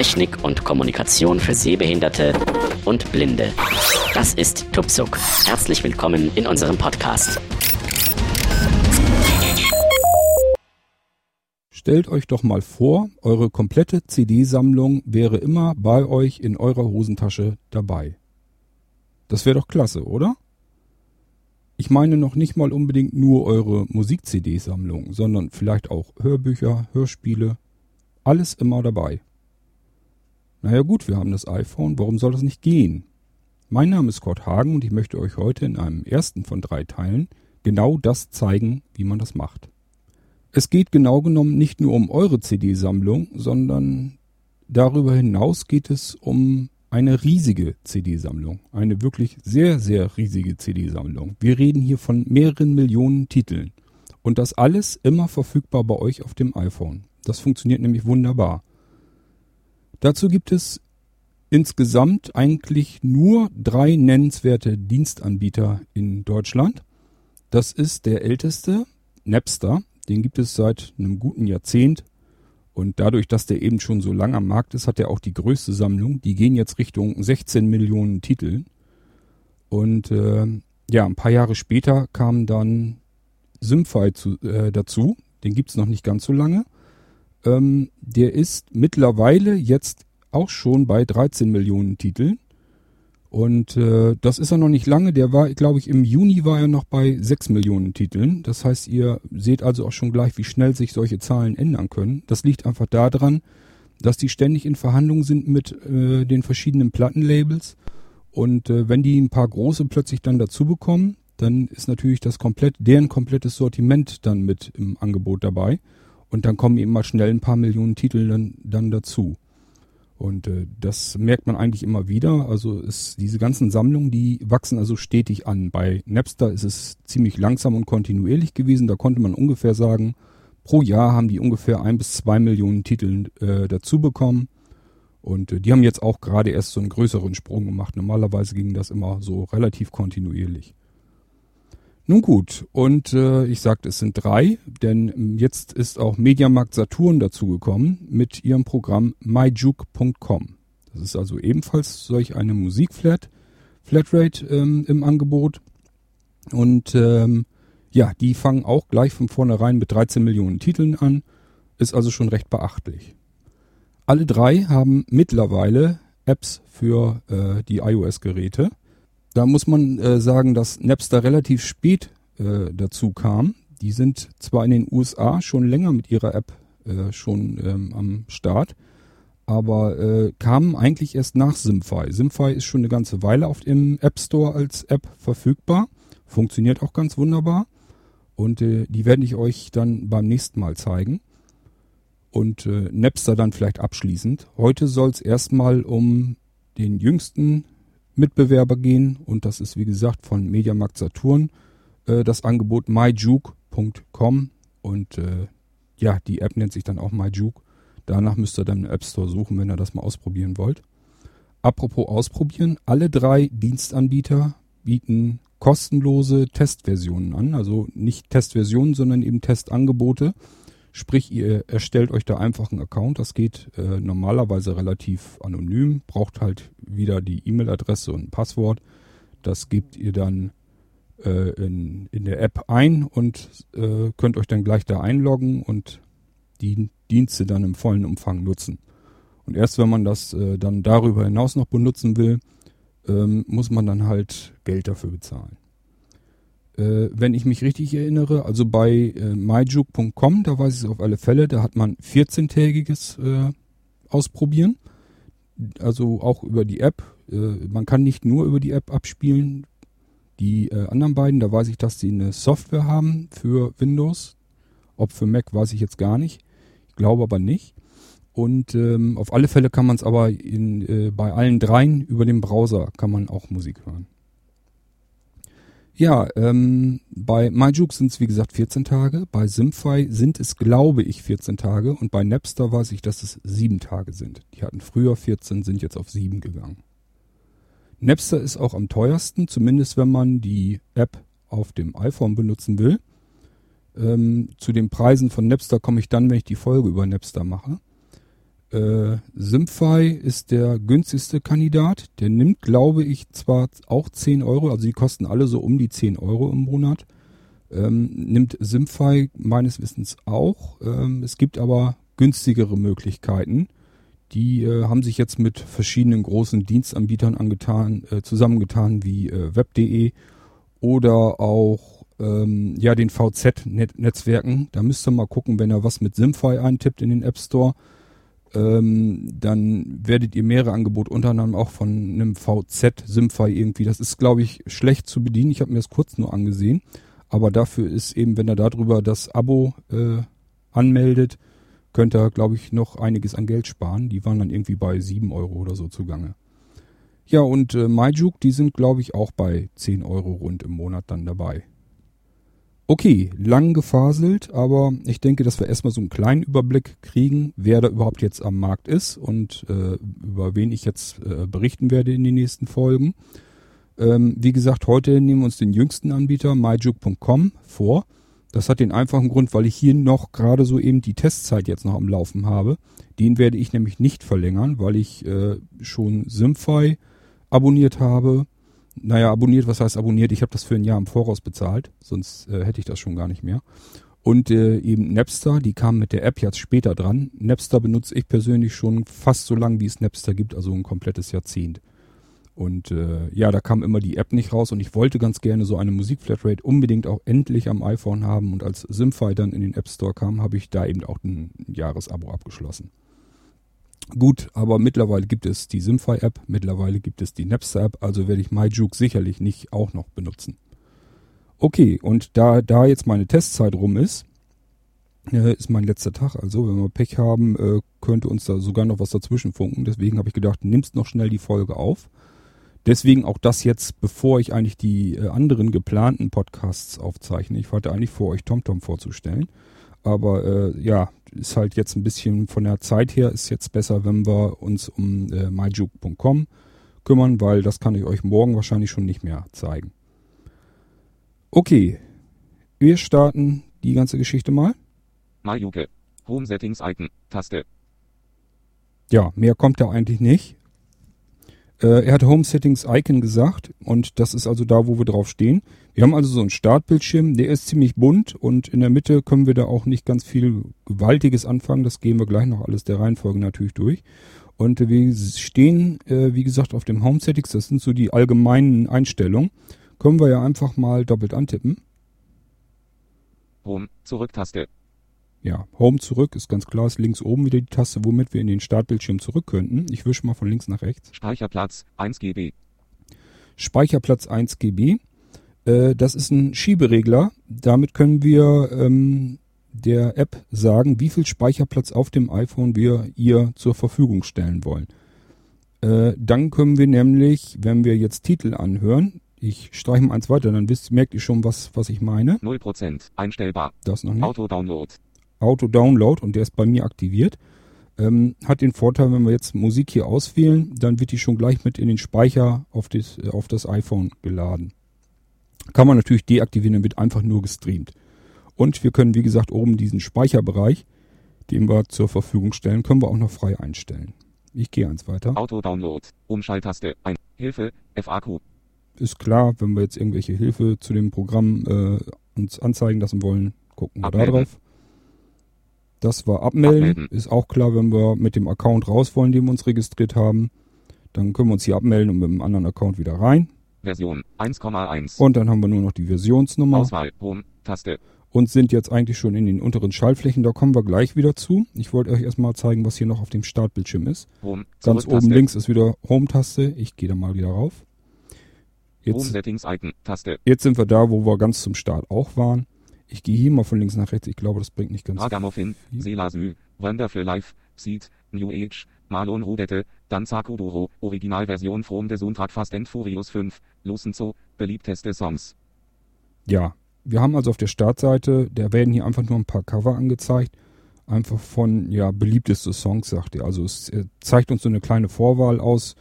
Technik und Kommunikation für Sehbehinderte und Blinde. Das ist Tupsuk. Herzlich willkommen in unserem Podcast. Stellt euch doch mal vor, eure komplette CD-Sammlung wäre immer bei euch in eurer Hosentasche dabei. Das wäre doch klasse, oder? Ich meine noch nicht mal unbedingt nur eure Musik-CD-Sammlung, sondern vielleicht auch Hörbücher, Hörspiele. Alles immer dabei. Naja gut, wir haben das iPhone, warum soll das nicht gehen? Mein Name ist Kurt Hagen und ich möchte euch heute in einem ersten von drei Teilen genau das zeigen, wie man das macht. Es geht genau genommen nicht nur um eure CD-Sammlung, sondern darüber hinaus geht es um eine riesige CD-Sammlung. Eine wirklich sehr, sehr riesige CD-Sammlung. Wir reden hier von mehreren Millionen Titeln. Und das alles immer verfügbar bei euch auf dem iPhone. Das funktioniert nämlich wunderbar. Dazu gibt es insgesamt eigentlich nur drei nennenswerte Dienstanbieter in Deutschland. Das ist der älteste, Napster. Den gibt es seit einem guten Jahrzehnt. Und dadurch, dass der eben schon so lang am Markt ist, hat er auch die größte Sammlung. Die gehen jetzt Richtung 16 Millionen Titel. Und äh, ja, ein paar Jahre später kam dann Symfy zu, äh, dazu. Den gibt's noch nicht ganz so lange. Ähm, der ist mittlerweile jetzt auch schon bei 13 Millionen Titeln. Und äh, das ist er noch nicht lange. Der war, glaube ich, im Juni war er noch bei 6 Millionen Titeln. Das heißt, ihr seht also auch schon gleich, wie schnell sich solche Zahlen ändern können. Das liegt einfach daran, dass die ständig in Verhandlungen sind mit äh, den verschiedenen Plattenlabels. Und äh, wenn die ein paar große plötzlich dann dazu bekommen, dann ist natürlich das komplett, deren komplettes Sortiment dann mit im Angebot dabei. Und dann kommen eben mal schnell ein paar Millionen Titel dann, dann dazu. Und äh, das merkt man eigentlich immer wieder. Also ist diese ganzen Sammlungen, die wachsen also stetig an. Bei Napster ist es ziemlich langsam und kontinuierlich gewesen. Da konnte man ungefähr sagen, pro Jahr haben die ungefähr ein bis zwei Millionen Titel äh, dazu bekommen. Und äh, die haben jetzt auch gerade erst so einen größeren Sprung gemacht. Normalerweise ging das immer so relativ kontinuierlich. Nun gut, und äh, ich sagte, es sind drei, denn jetzt ist auch Mediamarkt Saturn dazugekommen mit ihrem Programm myjuke.com. Das ist also ebenfalls solch eine Musikflat, Flatrate ähm, im Angebot. Und ähm, ja, die fangen auch gleich von vornherein mit 13 Millionen Titeln an. Ist also schon recht beachtlich. Alle drei haben mittlerweile Apps für äh, die iOS-Geräte. Da muss man äh, sagen, dass Napster relativ spät äh, dazu kam. Die sind zwar in den USA schon länger mit ihrer App äh, schon ähm, am Start, aber äh, kamen eigentlich erst nach Simfy. Simfy ist schon eine ganze Weile auf dem App Store als App verfügbar. Funktioniert auch ganz wunderbar. Und äh, die werde ich euch dann beim nächsten Mal zeigen. Und äh, Napster dann vielleicht abschließend. Heute soll es erstmal um den jüngsten Mitbewerber gehen und das ist wie gesagt von Mediamarkt Saturn äh, das Angebot myjuke.com und äh, ja, die App nennt sich dann auch myjuke. Danach müsst ihr dann im App Store suchen, wenn ihr das mal ausprobieren wollt. Apropos ausprobieren, alle drei Dienstanbieter bieten kostenlose Testversionen an, also nicht Testversionen, sondern eben Testangebote. Sprich, ihr erstellt euch da einfach einen Account. Das geht äh, normalerweise relativ anonym, braucht halt wieder die E-Mail-Adresse und ein Passwort. Das gebt ihr dann äh, in, in der App ein und äh, könnt euch dann gleich da einloggen und die Dienste dann im vollen Umfang nutzen. Und erst wenn man das äh, dann darüber hinaus noch benutzen will, ähm, muss man dann halt Geld dafür bezahlen wenn ich mich richtig erinnere, also bei äh, myjuke.com, da weiß ich es auf alle Fälle, da hat man 14-tägiges äh, Ausprobieren. Also auch über die App. Äh, man kann nicht nur über die App abspielen. Die äh, anderen beiden, da weiß ich, dass sie eine Software haben für Windows. Ob für Mac weiß ich jetzt gar nicht. Ich glaube aber nicht. Und ähm, auf alle Fälle kann man es aber in, äh, bei allen dreien über den Browser kann man auch Musik hören. Ja, ähm, bei MyJuke sind es wie gesagt 14 Tage, bei Simfy sind es glaube ich 14 Tage und bei Napster weiß ich, dass es 7 Tage sind. Die hatten früher 14, sind jetzt auf 7 gegangen. Napster ist auch am teuersten, zumindest wenn man die App auf dem iPhone benutzen will. Ähm, zu den Preisen von Napster komme ich dann, wenn ich die Folge über Napster mache. Äh, Simfy ist der günstigste Kandidat. Der nimmt, glaube ich, zwar auch 10 Euro, also die kosten alle so um die 10 Euro im Monat. Ähm, nimmt Simfy meines Wissens auch. Ähm, es gibt aber günstigere Möglichkeiten. Die äh, haben sich jetzt mit verschiedenen großen Dienstanbietern angetan, äh, zusammengetan, wie äh, web.de oder auch ähm, ja den VZ-Netzwerken. Da müsst ihr mal gucken, wenn ihr was mit Simfy eintippt in den App Store ähm, dann werdet ihr mehrere Angebote unter anderem auch von einem VZ Simfy irgendwie. Das ist, glaube ich, schlecht zu bedienen. Ich habe mir das kurz nur angesehen. Aber dafür ist eben, wenn er darüber das Abo äh, anmeldet, könnt ihr, glaube ich, noch einiges an Geld sparen. Die waren dann irgendwie bei 7 Euro oder so zugange. Ja, und äh, MyJuke, die sind, glaube ich, auch bei 10 Euro rund im Monat dann dabei. Okay, lang gefaselt, aber ich denke, dass wir erstmal so einen kleinen Überblick kriegen, wer da überhaupt jetzt am Markt ist und äh, über wen ich jetzt äh, berichten werde in den nächsten Folgen. Ähm, wie gesagt, heute nehmen wir uns den jüngsten Anbieter, myjuke.com, vor. Das hat den einfachen Grund, weil ich hier noch gerade so eben die Testzeit jetzt noch am Laufen habe. Den werde ich nämlich nicht verlängern, weil ich äh, schon Simfy abonniert habe naja, abonniert, was heißt abonniert? Ich habe das für ein Jahr im Voraus bezahlt, sonst äh, hätte ich das schon gar nicht mehr. Und äh, eben Napster, die kam mit der App jetzt später dran. Napster benutze ich persönlich schon fast so lange, wie es Napster gibt, also ein komplettes Jahrzehnt. Und äh, ja, da kam immer die App nicht raus und ich wollte ganz gerne so eine Musikflatrate unbedingt auch endlich am iPhone haben. Und als Simfy dann in den App Store kam, habe ich da eben auch ein Jahresabo abgeschlossen. Gut, aber mittlerweile gibt es die Simfy-App, mittlerweile gibt es die Napster-App, also werde ich MyJuke sicherlich nicht auch noch benutzen. Okay, und da, da jetzt meine Testzeit rum ist, äh, ist mein letzter Tag. Also, wenn wir Pech haben, äh, könnte uns da sogar noch was dazwischen funken. Deswegen habe ich gedacht, nimmst noch schnell die Folge auf. Deswegen auch das jetzt, bevor ich eigentlich die äh, anderen geplanten Podcasts aufzeichne. Ich hatte eigentlich vor, euch TomTom vorzustellen. Aber äh, ja, ist halt jetzt ein bisschen von der Zeit her, ist jetzt besser, wenn wir uns um äh, myjuke.com kümmern, weil das kann ich euch morgen wahrscheinlich schon nicht mehr zeigen. Okay, wir starten die ganze Geschichte mal. MyJuke, Home Settings Icon, Taste. Ja, mehr kommt da eigentlich nicht. Äh, er hat Home Settings Icon gesagt und das ist also da, wo wir drauf stehen. Wir haben also so einen Startbildschirm, der ist ziemlich bunt und in der Mitte können wir da auch nicht ganz viel Gewaltiges anfangen. Das gehen wir gleich noch alles der Reihenfolge natürlich durch. Und wir stehen, äh, wie gesagt, auf dem Home Settings. Das sind so die allgemeinen Einstellungen. Können wir ja einfach mal doppelt antippen. Home, Zurücktaste. Ja, Home zurück ist ganz klar, ist links oben wieder die Taste, womit wir in den Startbildschirm zurück könnten. Ich wische mal von links nach rechts. Speicherplatz 1 GB. Speicherplatz 1 GB. Äh, das ist ein Schieberegler. Damit können wir ähm, der App sagen, wie viel Speicherplatz auf dem iPhone wir ihr zur Verfügung stellen wollen. Äh, dann können wir nämlich, wenn wir jetzt Titel anhören, ich streiche mal eins weiter, dann wisst, merkt ihr schon, was, was ich meine. 0% einstellbar. Das noch nicht. Auto-Download. Auto-Download und der ist bei mir aktiviert. Ähm, hat den Vorteil, wenn wir jetzt Musik hier auswählen, dann wird die schon gleich mit in den Speicher auf das, auf das iPhone geladen. Kann man natürlich deaktivieren, dann wird einfach nur gestreamt. Und wir können, wie gesagt, oben diesen Speicherbereich, den wir zur Verfügung stellen, können wir auch noch frei einstellen. Ich gehe eins weiter. Auto-Download. Umschalttaste. Ein. Hilfe. FAQ. Ist klar, wenn wir jetzt irgendwelche Hilfe zu dem Programm äh, uns anzeigen lassen wollen, gucken wir da drauf. Das war abmelden. abmelden. Ist auch klar, wenn wir mit dem Account raus wollen, den wir uns registriert haben. Dann können wir uns hier abmelden und mit dem anderen Account wieder rein. Version 1,1. Und dann haben wir nur noch die Versionsnummer. Auswahl, Home, Taste. Und sind jetzt eigentlich schon in den unteren Schaltflächen. Da kommen wir gleich wieder zu. Ich wollte euch erstmal zeigen, was hier noch auf dem Startbildschirm ist. Home, Ganz oben links ist wieder Home-Taste. Ich gehe da mal wieder rauf. Jetzt, Home Settings Icon, Taste. Jetzt sind wir da, wo wir ganz zum Start auch waren. Ich gehe hier mal von links nach rechts. Ich glaube, das bringt nicht ganz Ragamuffin, Selasü, Wonderful Life, Seed, New Age, Marlon Rudette, Danza Kuduro, Originalversion From the Soundtrack Fast and Furious 5, Lucenzo, beliebteste Songs. Ja, wir haben also auf der Startseite, da werden hier einfach nur ein paar Cover angezeigt. Einfach von, ja, beliebteste Songs, sagt er. Also es zeigt uns so eine kleine Vorwahl aus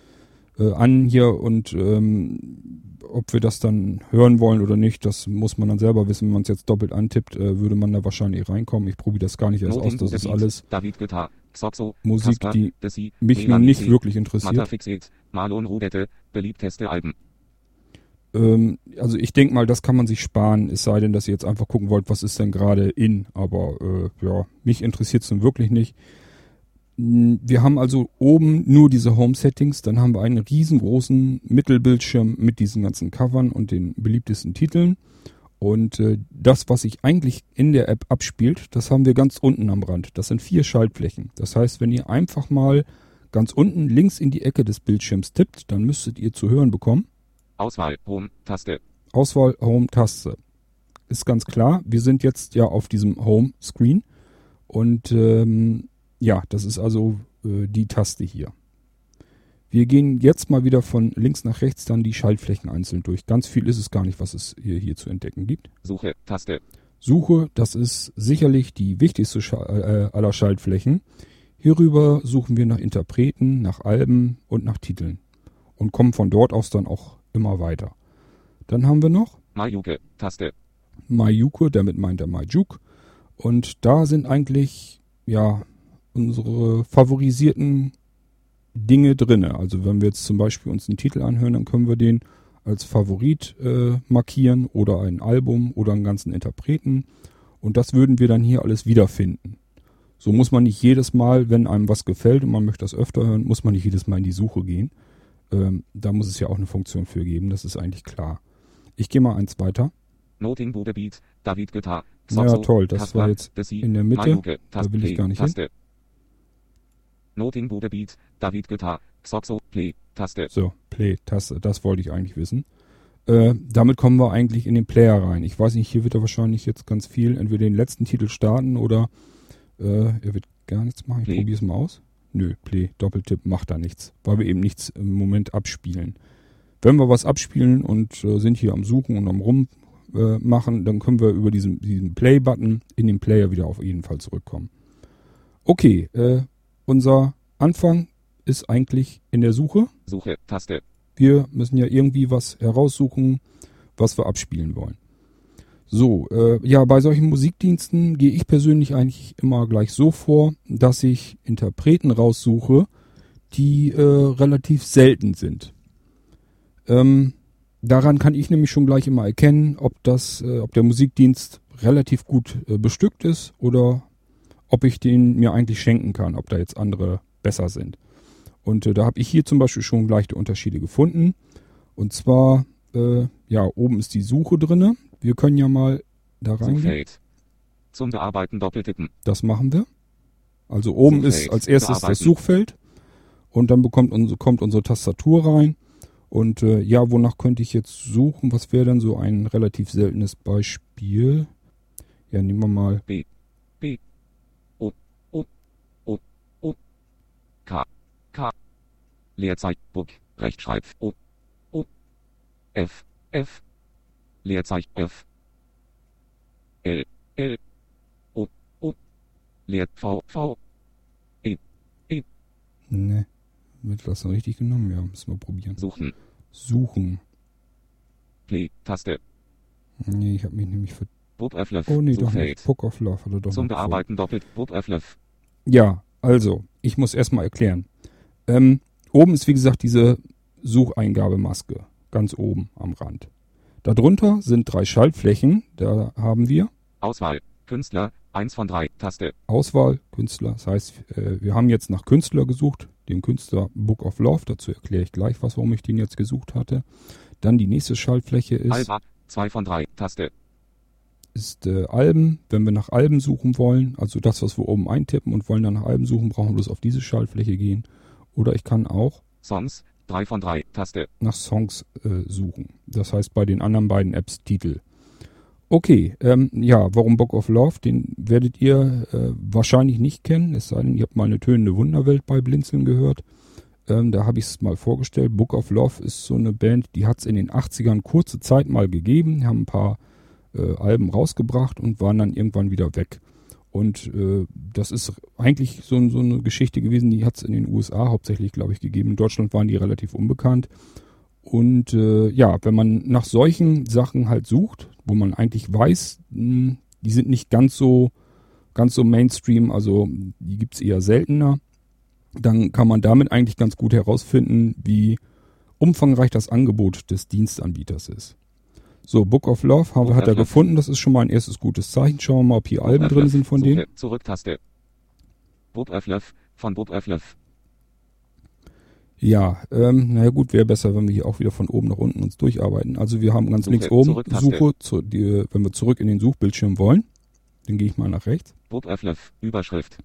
äh, an hier und ähm, ob wir das dann hören wollen oder nicht, das muss man dann selber wissen. Wenn man es jetzt doppelt antippt, äh, würde man da wahrscheinlich reinkommen. Ich probiere das gar nicht erst aus. Das ist alles Musik, die mich nun nicht wirklich interessiert. Ähm, also ich denke mal, das kann man sich sparen, es sei denn, dass ihr jetzt einfach gucken wollt, was ist denn gerade in. Aber äh, ja, mich interessiert es nun wirklich nicht. Mm, Wir haben also oben nur diese Home-Settings, dann haben wir einen riesengroßen Mittelbildschirm mit diesen ganzen Covern und den beliebtesten Titeln. Und äh, das, was sich eigentlich in der App abspielt, das haben wir ganz unten am Rand. Das sind vier Schaltflächen. Das heißt, wenn ihr einfach mal ganz unten links in die Ecke des Bildschirms tippt, dann müsstet ihr zu hören bekommen. Auswahl, Home, Taste. Auswahl Home Taste. Ist ganz klar, wir sind jetzt ja auf diesem Home Screen und ähm, ja, das ist also äh, die Taste hier. Wir gehen jetzt mal wieder von links nach rechts dann die Schaltflächen einzeln durch. Ganz viel ist es gar nicht, was es hier, hier zu entdecken gibt. Suche, Taste. Suche, das ist sicherlich die wichtigste Scha äh, aller Schaltflächen. Hierüber suchen wir nach Interpreten, nach Alben und nach Titeln und kommen von dort aus dann auch immer weiter. Dann haben wir noch Mayuke, Taste. Mayuke, damit meint er Majuk. Und da sind eigentlich, ja, unsere favorisierten Dinge drinne. Also wenn wir jetzt zum Beispiel uns einen Titel anhören, dann können wir den als Favorit äh, markieren oder ein Album oder einen ganzen Interpreten. Und das würden wir dann hier alles wiederfinden. So muss man nicht jedes Mal, wenn einem was gefällt und man möchte das öfter hören, muss man nicht jedes Mal in die Suche gehen. Ähm, da muss es ja auch eine Funktion für geben, das ist eigentlich klar. Ich gehe mal eins weiter. Noting Bude Beat, David Guitar. Ja, toll, das Kasper, war jetzt in der Mitte. Da will ich gar nicht hin. Taste. Noting Bude Beat, David Guitar. Xoxo, Play, Taste. So, Play-Taste, das wollte ich eigentlich wissen. Äh, damit kommen wir eigentlich in den Player rein. Ich weiß nicht, hier wird er wahrscheinlich jetzt ganz viel, entweder den letzten Titel starten oder äh, er wird gar nichts machen. Ich Play. probiere es mal aus. Nö, Play, Doppeltipp macht da nichts, weil wir eben nichts im Moment abspielen. Wenn wir was abspielen und äh, sind hier am Suchen und am Rummachen, äh, dann können wir über diesen, diesen Play-Button in den Player wieder auf jeden Fall zurückkommen. Okay, äh, unser Anfang ist eigentlich in der Suche. Suche, Taste. Wir müssen ja irgendwie was heraussuchen, was wir abspielen wollen. So, äh, ja, bei solchen Musikdiensten gehe ich persönlich eigentlich immer gleich so vor, dass ich Interpreten raussuche, die äh, relativ selten sind. Ähm, daran kann ich nämlich schon gleich immer erkennen, ob das, äh, ob der Musikdienst relativ gut äh, bestückt ist oder ob ich den mir eigentlich schenken kann, ob da jetzt andere besser sind. Und äh, da habe ich hier zum Beispiel schon gleich die Unterschiede gefunden. Und zwar, äh, ja, oben ist die Suche drinne. Wir können ja mal da reingehen. Suchfeld. Zum Bearbeiten doppeltippen. Das machen wir. Also oben ist als erstes das. Suchfeld und dann bekommt unsere, kommt unsere Tastatur rein. Und äh, ja, wonach könnte ich jetzt suchen? Was wäre denn so ein relativ seltenes Beispiel? Ja, nehmen wir mal. B. O. O. O. O. K. K. Leerzeichen. Book. Rechtschreib. O. O. F. F. Leerzeichen. F. L. L. O. O. Leer. V. V. Ne, wird denn richtig genommen? Ja, müssen wir probieren. Suchen. Suchen. Play. Taste. Nee, ich habe mich nämlich für. Book Öfflöff. Oh nee, doch Suchfeld. nicht. Book of Love hat er doch Zum. Bearbeiten doppelt. Book Öfflöff. Ja, also, ich muss erstmal erklären. Ähm, oben ist wie gesagt diese Sucheingabemaske. Ganz oben am Rand. Darunter sind drei Schaltflächen. Da haben wir Auswahl. Künstler. 1 von 3. Taste. Auswahl, Künstler. Das heißt, äh, wir haben jetzt nach Künstler gesucht. Den Künstler Book of Love. Dazu erkläre ich gleich was, warum ich den jetzt gesucht hatte. Dann die nächste Schaltfläche ist, Alba. 2 von 3. Taste. Ist äh, Alben. Wenn wir nach Alben suchen wollen, also das, was wir oben eintippen und wollen dann nach Alben suchen, brauchen wir bloß auf diese Schaltfläche gehen. Oder ich kann auch Songs. 3 von 3. Taste. nach Songs äh, suchen. Das heißt bei den anderen beiden Apps Titel. Okay, ähm, ja, warum Book of Love? Den werdet ihr äh, wahrscheinlich nicht kennen, es sei denn, ihr habt mal eine tönende Wunderwelt bei Blinzeln gehört. Ähm, da habe ich es mal vorgestellt. Book of Love ist so eine Band, die hat es in den 80ern kurze Zeit mal gegeben, haben ein paar äh, Alben rausgebracht und waren dann irgendwann wieder weg. Und äh, das ist eigentlich so, so eine Geschichte gewesen, die hat es in den USA hauptsächlich, glaube ich, gegeben. In Deutschland waren die relativ unbekannt. Und äh, ja, wenn man nach solchen Sachen halt sucht, wo man eigentlich weiß, mh, hm, die sind nicht ganz so, ganz so Mainstream, also die gibt's eher seltener, dann kann man damit eigentlich ganz gut herausfinden, wie umfangreich das Angebot des Dienstanbieters ist. So, Book of Love haben, hat er gefunden, das ist schon mal ein erstes gutes Zeichen. Schauen wir mal, ob hier Alben drin sind von denen. Zurücktaste. Bob Öfflöf von Bob Öfflöf. Ja, ähm, naja gut, wäre besser, wenn wir hier auch wieder von oben nach unten uns durcharbeiten. Also wir haben ganz Suche, links oben Suche, zu, die, wenn wir zurück in den Suchbildschirm wollen, dann gehe ich mal nach rechts. Bob Öfflöf, Überschrift.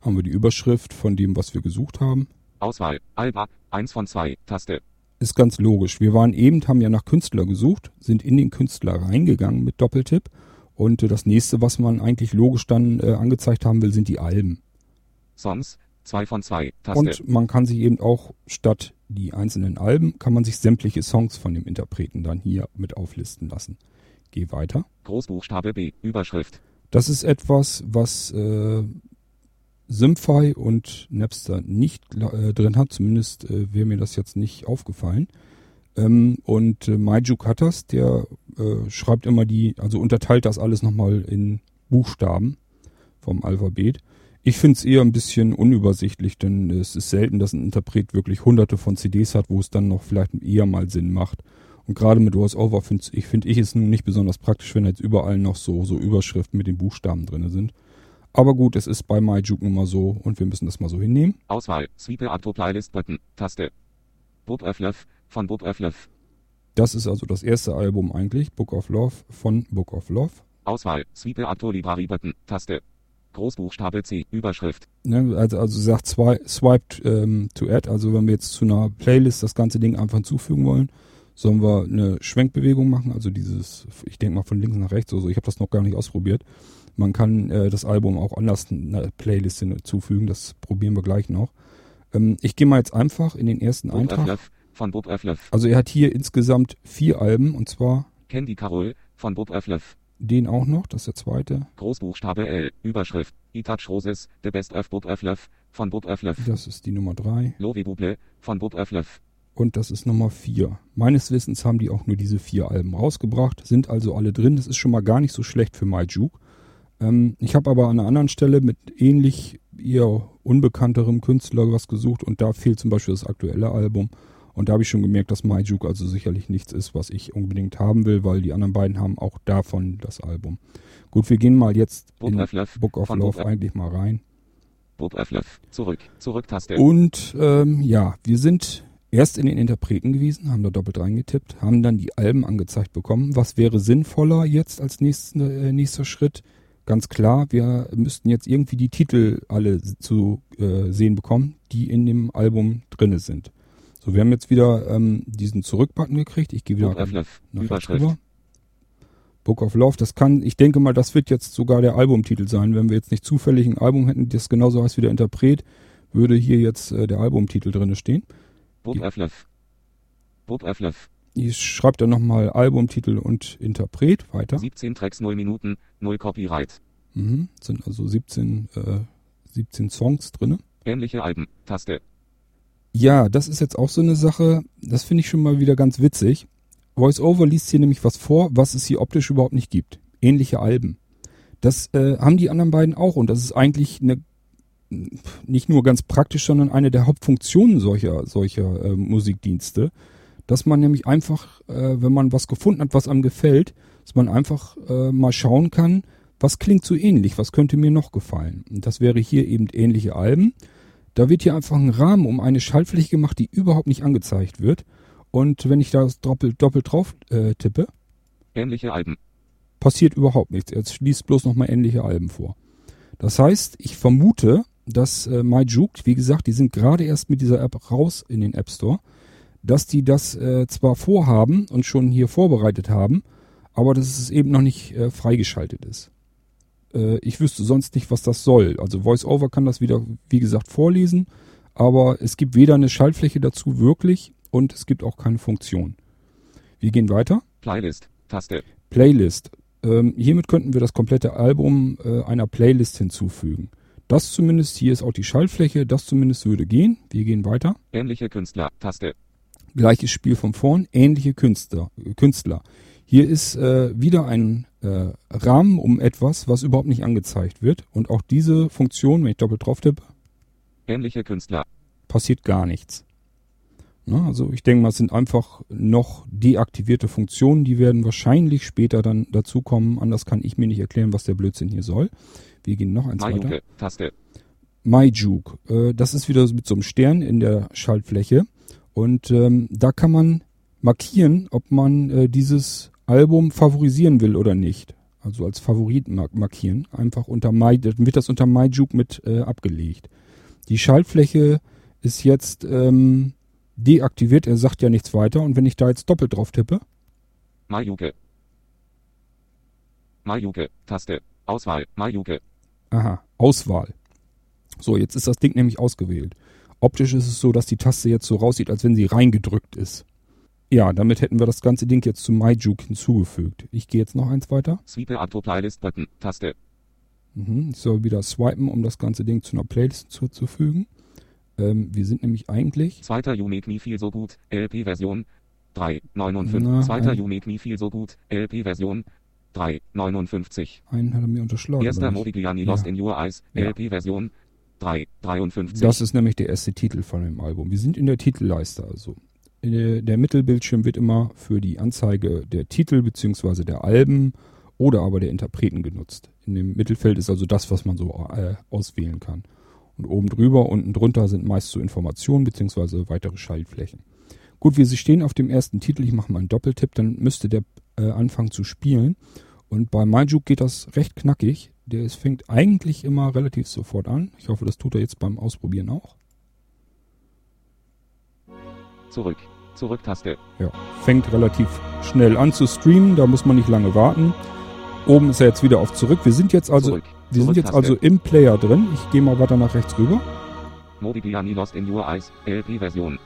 Haben wir die Überschrift von dem, was wir gesucht haben. Auswahl, Alba, 1 von 2, Taste. Ist ganz logisch. Wir waren eben, haben ja nach Künstler gesucht, sind in den Künstler reingegangen mit Doppeltipp. Und äh, das nächste, was man eigentlich logisch dann äh, angezeigt haben will, sind die Alben. Sonst, 2 von 2, Taste. Und man kann sich eben auch statt die einzelnen Alben, kann man sich sämtliche Songs von dem Interpreten dann hier mit auflisten lassen. Geh weiter. Großbuchstabe B, Überschrift. Das ist etwas, was äh, Symfy und Napster nicht äh, drin hat. Zumindest äh, wäre mir das jetzt nicht aufgefallen. Ähm, und äh, MyJuke hat der äh, schreibt immer die, also unterteilt das alles nochmal in Buchstaben vom Alphabet. Ich finde es eher ein bisschen unübersichtlich, denn es ist selten, dass ein Interpret wirklich hunderte von CDs hat, wo es dann noch vielleicht eher mal Sinn macht. Und gerade mit VoiceOver finde ich, find ich es nun nicht besonders praktisch, wenn jetzt überall noch so, so Überschriften mit den Buchstaben drin sind. Aber gut, es ist bei MyJuke nun mal so und wir müssen das mal so hinnehmen. Auswahl, Sweeper Auto Playlist Button, Taste. Bob Öfflöff von Bob Öfflöff. Das ist also das erste Album eigentlich, Book of Love von Book of Love. Auswahl, Sweeper Auto Library Button, Taste. Großbuchstabe C, Überschrift. Ne, also, also sagt zwei, swiped ähm, to add, also wenn wir jetzt zu einer Playlist das ganze Ding einfach hinzufügen wollen, sollen wir eine Schwenkbewegung machen, also dieses, ich denke mal von links nach rechts oder so, ich habe das noch gar nicht ausprobiert. Man kann äh, das Album auch anders einer Playlist hinzufügen, das probieren wir gleich noch. Ähm, ich gehe mal jetzt einfach in den ersten Bob Eintrag. Öfflöf von Bob Öfflöf. Also er hat hier insgesamt vier Alben und zwar Candy Carol von Bob Öfflöf. Den auch noch, das ist der zweite. Großbuchstabe L, Überschrift, Itach Roses, The Best of Bob Öfflöf, von Bob Öfflöf. Das ist die Nummer drei. Lovi Buble, von Bob Öfflöf. Und das ist Nummer vier. Meines Wissens haben die auch nur diese vier Alben rausgebracht, sind also alle drin. Das ist schon mal gar nicht so schlecht für MyJuke. Ähm, ich habe aber an einer anderen Stelle mit ähnlich eher unbekannterem Künstler was gesucht und da fehlt zum Beispiel das aktuelle Album. Und da habe ich schon gemerkt, dass MyJuke also sicherlich nichts ist, was ich unbedingt haben will, weil die anderen beiden haben auch davon das Album. Gut, wir gehen mal jetzt Book in of Love, Book of Love eigentlich mal rein. Book of Love, zurück, Zurücktaste. Und ähm, ja, wir sind erst in den Interpreten gewesen, haben da doppelt reingetippt, haben dann die Alben angezeigt bekommen. Was wäre sinnvoller jetzt als nächsten, äh, nächster Schritt? Ganz klar, wir müssten jetzt irgendwie die Titel alle zu äh, sehen bekommen, die in dem Album drinne sind. So, wir haben jetzt wieder ähm, diesen Zurück-Button gekriegt. Ich gehe wieder Book of Love. nach rüber. Book of Love, das kann, ich denke mal, das wird jetzt sogar der Albumtitel sein. Wenn wir jetzt nicht zufällig ein Album hätten, das genauso heißt wie der Interpret, würde hier jetzt äh, der Albumtitel drinne stehen. Book of Love. Book of Love. Ich schreibe dann nochmal Albumtitel und Interpret weiter. 17 Tracks, 0 Minuten, 0 Copyright. Mhm, sind also 17, äh, 17 Songs drinne. Ähnliche Alben, Taste. Ja, das ist jetzt auch so eine Sache, das finde ich schon mal wieder ganz witzig. VoiceOver liest hier nämlich was vor, was es hier optisch überhaupt nicht gibt. Ähnliche Alben. Das äh, haben die anderen beiden auch und das ist eigentlich eine nicht nur ganz praktisch, sondern eine der Hauptfunktionen solcher solcher äh, Musikdienste, dass man nämlich einfach, äh, wenn man was gefunden hat, was einem gefällt, dass man einfach äh, mal schauen kann, was klingt so ähnlich, was könnte mir noch gefallen. Und das wäre hier eben ähnliche Alben. Da wird hier einfach ein Rahmen um eine Schaltfläche gemacht, die überhaupt nicht angezeigt wird. Und wenn ich da doppelt, doppelt drauf äh, tippe, ähnliche Alben, passiert überhaupt nichts. Er schließt bloß nochmal ähnliche Alben vor. Das heißt, ich vermute, dass äh, MyJuke, wie gesagt, die sind gerade erst mit dieser App raus in den App Store, dass die das äh, zwar vorhaben und schon hier vorbereitet haben, aber dass es eben noch nicht äh, freigeschaltet ist. Äh, ich wüsste sonst nicht, was das soll. Also VoiceOver kann das wieder, wie gesagt, vorlesen, aber es gibt weder eine Schaltfläche dazu wirklich und es gibt auch keine Funktion. Wir gehen weiter. Playlist, Taste. Playlist. ähm, hiermit könnten wir das komplette Album äh, einer Playlist hinzufügen. Das zumindest, hier ist auch die Schaltfläche, das zumindest würde gehen. Wir gehen weiter. Ähnliche Künstler, Taste. Gleiches Spiel von vorn, ähnliche Künstler. Künstler. Hier ist äh, wieder ein äh, Rahmen um etwas, was überhaupt nicht angezeigt wird. Und auch diese Funktion, wenn ich doppelt drauf tippe, Ähnliche Künstler. passiert gar nichts. Na, also ich denke mal, es sind einfach noch deaktivierte Funktionen, die werden wahrscheinlich später dann dazukommen. Anders kann ich mir nicht erklären, was der Blödsinn hier soll. Wir gehen noch eins weiter. Mayuke, Taste. MyJuke. Äh, das ist wieder mit so einem Stern in der Schaltfläche. Und ähm, da kann man markieren, ob man äh, dieses Album favorisieren will oder nicht. Also als Favorit mark markieren. Einfach unter My, dann wird das unter MyJuke mit äh, abgelegt. Die Schaltfläche ist jetzt ähm, deaktiviert. Er sagt ja nichts weiter. Und wenn ich da jetzt doppelt drauf tippe, Mayuke. Mayuke, Taste. Auswahl, Mayuke. Aha, Auswahl. So, jetzt ist das Ding nämlich ausgewählt. Optisch ist es so, dass die Taste jetzt so raussieht, als wenn sie reingedrückt ist. Ja, damit hätten wir das ganze Ding jetzt zu MyJuke hinzugefügt. Ich gehe jetzt noch eins weiter. Sweepe Auto Playlist Button, Taste. Mhm, ich soll wieder swipen, um das ganze Ding zu einer Playlist zuzufügen. Ähm, wir sind nämlich eigentlich... 2. You Make Me Feel So Good, LP-Version 3, Na, 59. 2. ein- You Make Me Feel So Good, LP-Version 3, 59. Einen hat er mir unterschlagen. Erster? Modigliani Lost Ja. in Your Eyes, Ja. LP-Version 3, 53. Das ist nämlich der erste Titel von dem Album. Wir sind in der Titelleiste also. Der, Mittelbildschirm wird immer für die Anzeige der Titel bzw. der Alben oder aber der Interpreten genutzt. In dem Mittelfeld ist also das, was man so äh, auswählen kann. Und oben drüber, unten drunter sind meist so Informationen bzw. weitere Schaltflächen. Gut, wir stehen auf dem ersten Titel. Ich mache mal einen Doppeltipp, dann müsste der äh, anfangen zu spielen. Und bei MyJuke geht das recht knackig. Der ist, fängt eigentlich immer relativ sofort an. Ich hoffe, das tut er jetzt beim Ausprobieren auch. Zurück. Zurück-Taste. Ja, fängt relativ schnell an zu streamen. Da muss man nicht lange warten. Oben ist er jetzt wieder auf zurück. Wir sind jetzt also, Zurück. wir sind jetzt also im Player drin. Ich gehe mal weiter nach rechts rüber. Modigliani Lost in Your Eyes, LP-Version.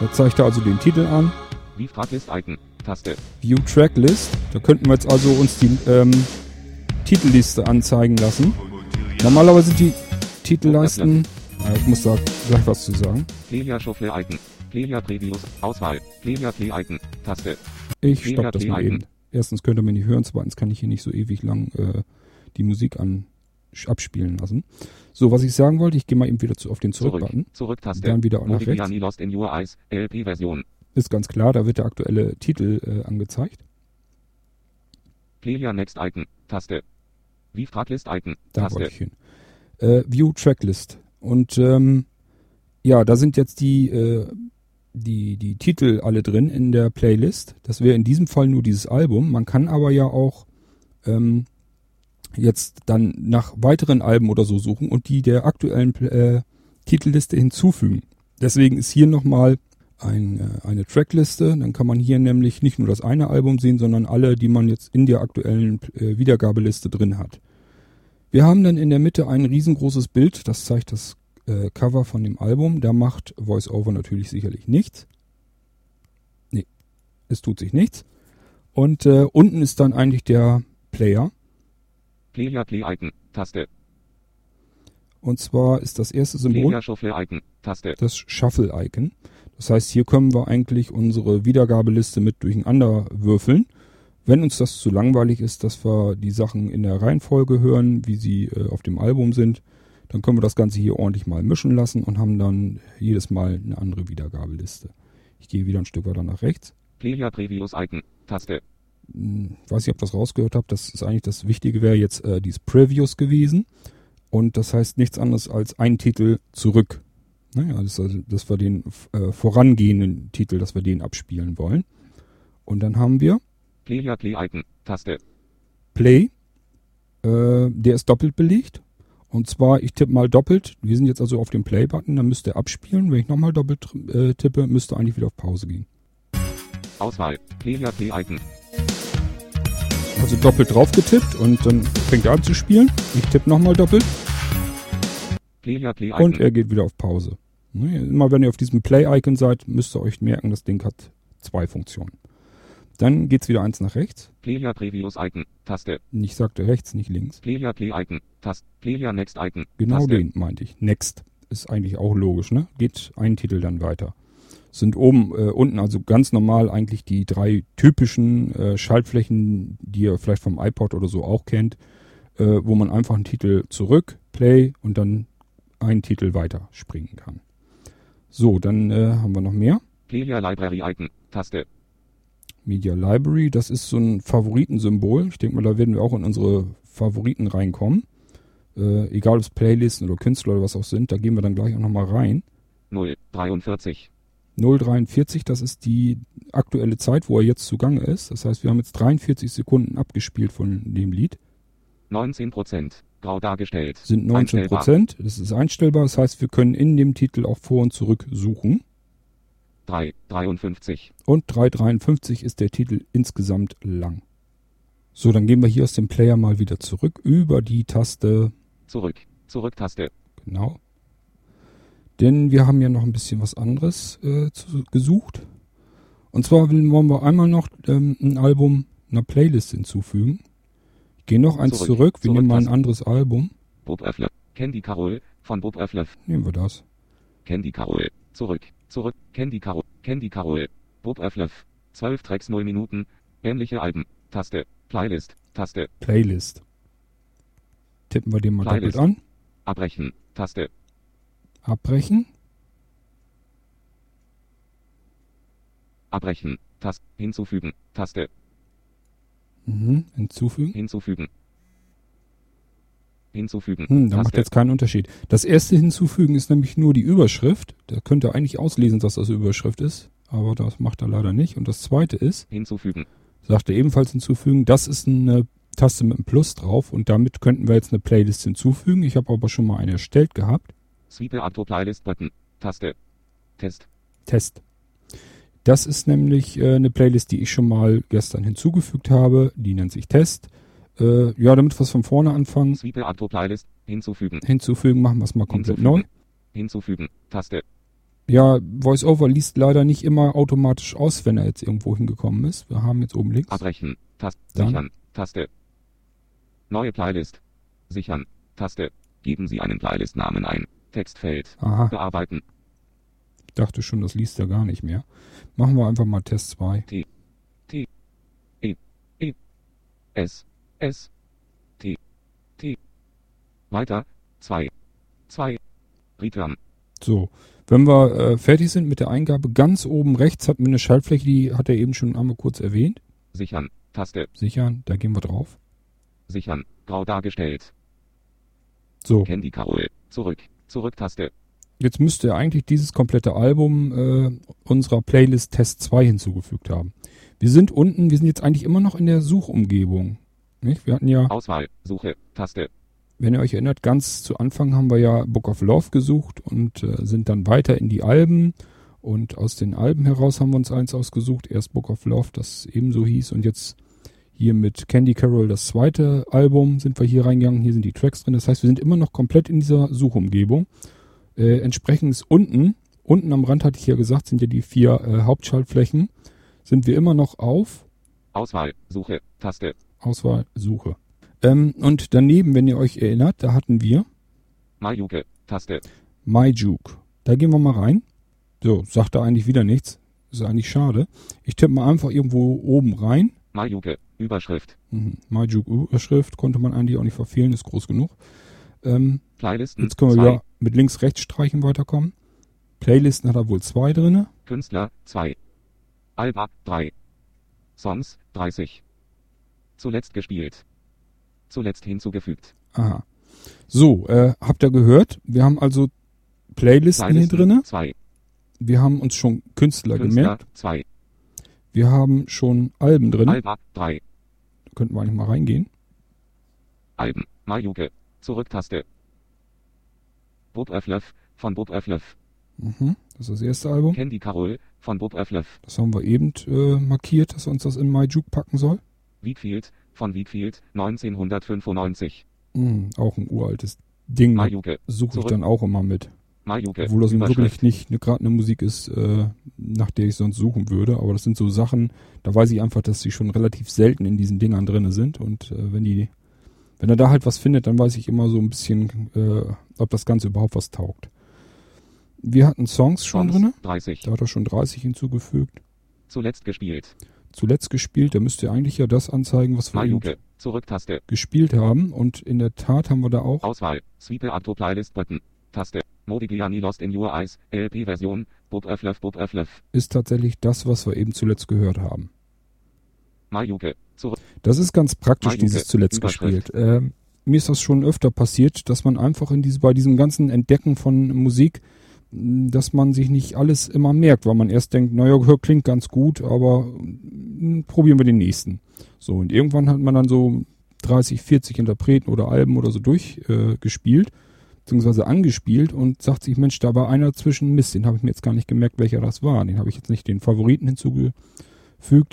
Da zeigt er also den Titel an. Wie Fraglist Icon, Taste. View Tracklist. Da könnten wir jetzt also uns die ähm, Titelliste anzeigen lassen. Normalerweise sind die Titelleisten. Ja, ich muss da gleich was zu sagen. Player Shuffle Icon. Player Previews, Auswahl. Player Play Icon, Taste. Ich Mega stopp das mal eben. Erstens könnt ihr mir nicht hören, zweitens kann ich hier nicht so ewig lang äh, die Musik an abspielen lassen. So, was ich sagen wollte, ich gehe mal eben wieder zu, auf den Zurück. Zurück-Button. Zurück-Taste. Dann wieder nach rechts. Lost in Your Eyes, LP-Version. Ist ganz klar, da wird der aktuelle Titel äh, angezeigt. Player Next Icon, Taste. Wie Fraglist Icon, Da Taste. wollte ich hin. Äh, View Tracklist. Und ähm, ja, da sind jetzt die, äh, die, die Titel alle drin in der Playlist. Das wäre in diesem Fall nur dieses Album. Man kann aber ja auch ähm, jetzt dann nach weiteren Alben oder so suchen und die der aktuellen äh, Titelliste hinzufügen. Deswegen ist hier nochmal ein, äh, eine Trackliste. Dann kann man hier nämlich nicht nur das eine Album sehen, sondern alle, die man jetzt in der aktuellen äh, Wiedergabeliste drin hat. Wir haben dann in der Mitte ein riesengroßes Bild, das zeigt das äh, Cover von dem Album. Da macht VoiceOver natürlich sicherlich nichts. Nee, es tut sich nichts. Und äh, unten ist dann eigentlich der Player. Player Play Icon, Taste. Und zwar ist das erste Symbol Player Shuffle Icon, Taste. das Shuffle-Icon. Das heißt, hier können wir eigentlich unsere Wiedergabeliste mit durcheinander würfeln. Wenn uns das zu langweilig ist, dass wir die Sachen in der Reihenfolge hören, wie sie äh, auf dem Album sind, dann können wir das Ganze hier ordentlich mal mischen lassen und haben dann jedes Mal eine andere Wiedergabeliste. Ich gehe wieder ein Stück weiter nach rechts. Player Previews Icon, Taste. Hm, weiß nicht, ob das rausgehört habt. Das ist eigentlich das Wichtige, wäre jetzt äh, dieses Previews gewesen. Und das heißt nichts anderes als ein Titel zurück. Naja, das, also, dass wir den äh, vorangehenden Titel, dass wir den abspielen wollen. Und dann haben wir Player Play Icon, Taste. Play. Äh, der ist doppelt belegt. Und zwar, ich tippe mal doppelt. Wir sind jetzt also auf dem Play-Button, dann müsste er abspielen. Wenn ich nochmal doppelt äh, tippe, müsste eigentlich wieder auf Pause gehen. Auswahl. Player Play Icon. Also doppelt drauf getippt und dann fängt er an zu spielen. Ich tippe nochmal doppelt. Player Play Icon. Und er geht wieder auf Pause. Immer wenn ihr auf diesem Play-Icon seid, müsst ihr euch merken, das Ding hat zwei Funktionen. Dann geht's wieder eins nach rechts. Player Previous Icon. Taste. Ich sagte rechts, nicht links. Player Play Icon. Taste. Player Next Icon. Genau Taste. den meinte ich. Next. Ist eigentlich auch logisch, ne? Geht ein Titel dann weiter. Sind oben, äh, unten also ganz normal eigentlich die drei typischen äh, Schaltflächen, die ihr vielleicht vom iPod oder so auch kennt, äh, wo man einfach einen Titel zurück, Play und dann einen Titel weiter springen kann. So, dann äh, haben wir noch mehr. Player Library Icon. Taste. Media Library, das ist so ein Favoritensymbol. Ich denke mal, da werden wir auch in unsere Favoriten reinkommen. Äh, egal ob es Playlisten oder Künstler oder was auch sind, da gehen wir dann gleich auch nochmal rein. 0. 43. 0,43, das ist die aktuelle Zeit, wo er jetzt zugange ist. Das heißt, wir haben jetzt 43 Sekunden abgespielt von dem Lied. 19 Prozent. Grau dargestellt. Sind 19 Einstellbar. Prozent. Das ist einstellbar. Das heißt, wir können in dem Titel auch vor und zurück suchen. 3. 53. Und 3,53 ist der Titel insgesamt lang. So, dann gehen wir hier aus dem Player mal wieder zurück über die Taste Zurück. Zurück-Taste. Genau. Denn wir haben ja noch ein bisschen was anderes äh, zu, gesucht. Und zwar wollen wir einmal noch ähm, ein Album einer Playlist hinzufügen. Gehe noch eins Zurück. zurück. Wir Zurück nehmen mal ein anderes Album. Bob Öffler. Candy Carol. Von Bob Öffler. Nehmen wir das. Candy Carol. Zurück. Zurück. Candy Carol. Candy Carol. Bob Öffler. 12 Tracks 0 Minuten. Ähnliche Alben. Taste. Playlist. Taste. Playlist. Tippen wir den mal Playlist. doppelt an. Abbrechen. Taste. Abbrechen. Abbrechen. Taste. Hinzufügen. Taste. Mhm. Hinzufügen. Hinzufügen. Hinzufügen. Hm, da macht jetzt keinen Unterschied. Das erste hinzufügen ist nämlich nur die Überschrift. Da könnt ihr eigentlich auslesen, dass das Überschrift ist. Aber das macht er leider nicht. Und das zweite ist, Hinzufügen. sagt er ebenfalls hinzufügen, das ist eine Taste mit einem Plus drauf und damit könnten wir jetzt eine Playlist hinzufügen. Ich habe aber schon mal eine erstellt gehabt. Sweeper Auto Playlist Button. Taste. Test. Test. Das ist nämlich äh, eine Playlist, die ich schon mal gestern hinzugefügt habe. Die nennt sich Test. Äh, ja, damit wir es von vorne anfangen. Sweeper Auto Playlist. Hinzufügen. Hinzufügen, machen wir es mal komplett neu. Hinzufügen. Hinzufügen. Taste. Ja, VoiceOver liest leider nicht immer automatisch aus, wenn er jetzt irgendwo hingekommen ist. Wir haben jetzt oben links. Abbrechen. Taste. Sichern. Taste. Neue Playlist. Sichern. Taste. Geben Sie einen Playlist-Namen ein. Textfeld. Aha, Bearbeiten. Ich dachte schon, das liest er gar nicht mehr. Machen wir einfach mal Test 2. S. S. T. T. Weiter. 2. 2. Return. So, wenn wir äh, fertig sind mit der Eingabe, ganz oben rechts hatten wir eine Schaltfläche, die hat er eben schon einmal kurz erwähnt. Sichern. Taste. Sichern, da gehen wir drauf. Sichern. Grau dargestellt. So, Candy Carol. Zurück. Zurück-Taste. Jetzt müsste er eigentlich dieses komplette Album äh, unserer Playlist Test 2 hinzugefügt haben. Wir sind unten, wir sind jetzt eigentlich immer noch in der Suchumgebung. Nicht? Wir hatten ja, Auswahl. Suche. Taste. wenn ihr euch erinnert, ganz zu Anfang haben wir ja Book of Love gesucht und äh, sind dann weiter in die Alben. Und aus den Alben heraus haben wir uns eins ausgesucht. Erst Book of Love, das ebenso hieß. Und jetzt hier mit Candy Carol, das zweite Album, sind wir hier reingegangen. Hier sind die Tracks drin. Das heißt, wir sind immer noch komplett in dieser Suchumgebung. Äh, entsprechend ist unten, unten am Rand hatte ich ja gesagt, sind ja die vier äh, Hauptschaltflächen. Sind wir immer noch auf Auswahl. Suche. Taste. Auswahl, Suche. Ähm, und daneben, wenn ihr euch erinnert, da hatten wir Mayuke. Taste. MyJuke. Da gehen wir mal rein. So, sagt da eigentlich wieder nichts. Ist eigentlich schade. Ich tippe mal einfach irgendwo oben rein. Mayuke. Überschrift. Mhm. MyJuke Überschrift konnte man eigentlich auch nicht verfehlen, ist groß genug. Ähm, Playlisten. jetzt können wir wieder mit links-rechts streichen weiterkommen. Playlisten hat er wohl zwei drinne. Künstler 2. Alba 3. Songs 30. Zuletzt gespielt. Zuletzt hinzugefügt. Aha. So, äh, habt ihr gehört? Wir haben also Playlisten hier drinne. 2. Wir haben uns schon Künstler, Künstler gemerkt. 2. Wir haben schon Alben drin. Alba 3. Da könnten wir eigentlich mal reingehen. Alben. Mayuke. Zurücktaste. Bob Öfflöff von Bob Öfflöff. Mhm. Das ist das erste Album. Candy Carol von Bob Öfflöff. Das haben wir eben äh, markiert, dass er uns das in MyJuke packen soll. Wheatfield von Wheatfield 1995. Mhm. Auch ein uraltes Ding. Mayuke. Suche ich dann auch immer mit. Mayuke. Obwohl das wirklich nicht ne, gerade eine Musik ist, äh, nach der ich sonst suchen würde. Aber das sind so Sachen, da weiß ich einfach, dass die schon relativ selten in diesen Dingern drinne sind. Und äh, wenn die, wenn er da halt was findet, dann weiß ich immer so ein bisschen, äh, ob das Ganze überhaupt was taugt. Wir hatten Songs schon drinne. 30. Da hat er schon 30 hinzugefügt. Zuletzt gespielt. Zuletzt gespielt, da müsst ihr eigentlich ja das anzeigen, was wir eben Mayuke. Zurücktaste. gespielt haben. Und in der Tat haben wir da auch Auswahl. Sweepe Auto Playlist Button. Taste. Modigliani Lost in Your Eyes. LP-Version. Bob Öfflöff Bob Öfflöff. ist tatsächlich das, was wir eben zuletzt gehört haben. Das ist ganz praktisch, dieses zuletzt gespielt. Ähm, mir ist das schon öfter passiert, dass man einfach in diese, bei diesem ganzen Entdecken von Musik, dass man sich nicht alles immer merkt, weil man erst denkt, naja, klingt ganz gut, aber probieren wir den nächsten. So, und irgendwann hat man dann so 30, 40 Interpreten oder Alben oder so durchgespielt, äh, beziehungsweise angespielt und sagt sich, Mensch, da war einer zwischen Mist, den habe ich mir jetzt gar nicht gemerkt, welcher das war. Den habe ich jetzt nicht den Favoriten hinzugefügt,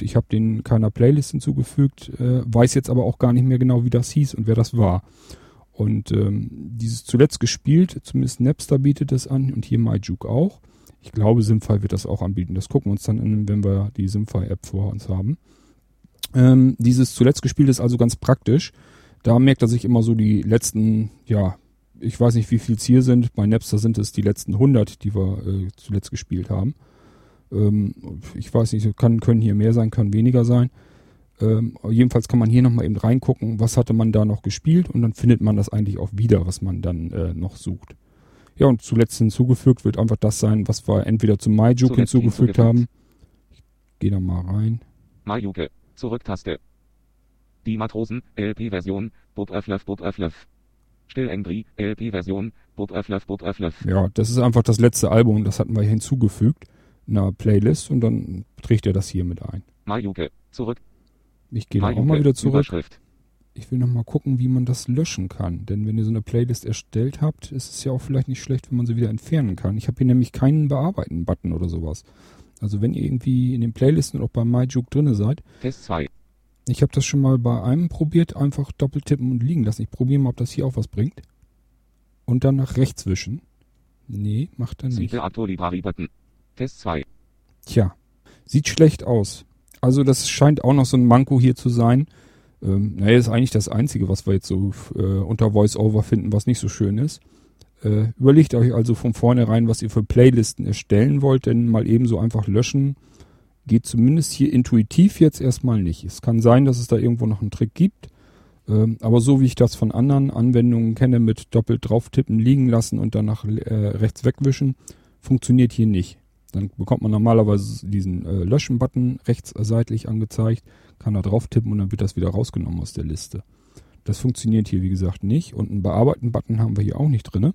ich habe den keiner Playlist hinzugefügt, äh, weiß jetzt aber auch gar nicht mehr genau, wie das hieß und wer das war. Und ähm, dieses zuletzt gespielt, zumindest Napster bietet das an und hier MyJuke auch. Ich glaube, Simfy wird das auch anbieten. Das gucken wir uns dann an, wenn wir die Simfy-App vor uns haben. Ähm, dieses zuletzt gespielt ist also ganz praktisch. Da merkt er sich immer so die letzten, ja, ich weiß nicht, wie viel es hier sind. Bei Napster sind es die letzten 100, die wir äh, zuletzt gespielt haben. Ähm, ich weiß nicht, kann, können hier mehr sein, können weniger sein. Ähm, jedenfalls kann man hier nochmal eben reingucken, was hatte man da noch gespielt und dann findet man das eigentlich auch wieder, was man dann äh, noch sucht. Ja, und zuletzt hinzugefügt wird einfach das sein, was wir entweder zu MyJuke hinzugefügt hinzugefügt. haben. Ich gehe da mal rein. Mayuke. Zurücktaste. Die Matrosen. LP-Version. Bob Öfflöff Bob Öfflöff. Still Angry. LP-Version. Bob Öfflöff Bob Öfflöff. Ja, das ist einfach das letzte Album, das hatten wir hinzugefügt in einer Playlist und dann trägt er das hier mit ein. Mayuke. Zurück. Ich gehe auch mal wieder zurück. Überschrift. Ich will noch mal gucken, wie man das löschen kann. Denn wenn ihr so eine Playlist erstellt habt, ist es ja auch vielleicht nicht schlecht, wenn man sie wieder entfernen kann. Ich habe hier nämlich keinen Bearbeiten-Button oder sowas. Also wenn ihr irgendwie in den Playlisten und auch bei MyJuke drinne seid, Test 2. ich habe das schon mal bei einem probiert, einfach doppeltippen und liegen lassen. Ich probiere mal, ob das hier auch was bringt. Und dann nach rechts wischen. Nee, macht er nicht. Library Button. Test 2. Tja, sieht schlecht aus. Also das scheint auch noch so ein Manko hier zu sein. Ähm, naja, ist eigentlich das Einzige, was wir jetzt so äh, unter VoiceOver finden, was nicht so schön ist. Äh, überlegt euch also von vornherein, was ihr für Playlisten erstellen wollt, denn mal ebenso einfach löschen geht zumindest hier intuitiv jetzt erstmal nicht. Es kann sein, dass es da irgendwo noch einen Trick gibt, ähm, aber so wie ich das von anderen Anwendungen kenne, mit doppelt drauf tippen, liegen lassen und dann nach äh, rechts wegwischen, funktioniert hier nicht. Dann bekommt man normalerweise diesen äh, Löschen-Button rechts seitlich angezeigt, kann da drauf tippen und dann wird das wieder rausgenommen aus der Liste. Das funktioniert hier wie gesagt nicht und einen Bearbeiten-Button haben wir hier auch nicht drinne.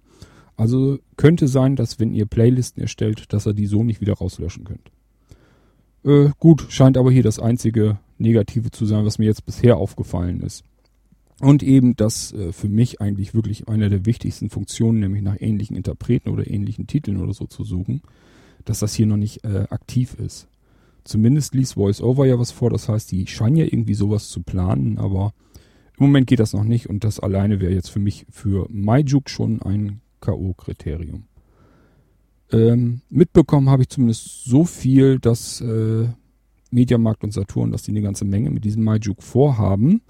Also könnte sein, dass wenn ihr Playlisten erstellt, dass ihr die so nicht wieder rauslöschen könnt. Äh, gut, scheint aber hier das einzige Negative zu sein, was mir jetzt bisher aufgefallen ist. Und eben das äh, für mich eigentlich wirklich eine der wichtigsten Funktionen, nämlich nach ähnlichen Interpreten oder ähnlichen Titeln oder so zu suchen, dass das hier noch nicht äh, aktiv ist. Zumindest liest VoiceOver ja was vor, das heißt, die scheinen ja irgendwie sowas zu planen, aber im Moment geht das noch nicht und das alleine wäre jetzt für mich für MyJuke schon ein K.O.-Kriterium. Ähm, mitbekommen habe ich zumindest so viel, dass äh, Mediamarkt und Saturn, dass die eine ganze Menge mit diesem MyJuke vorhaben.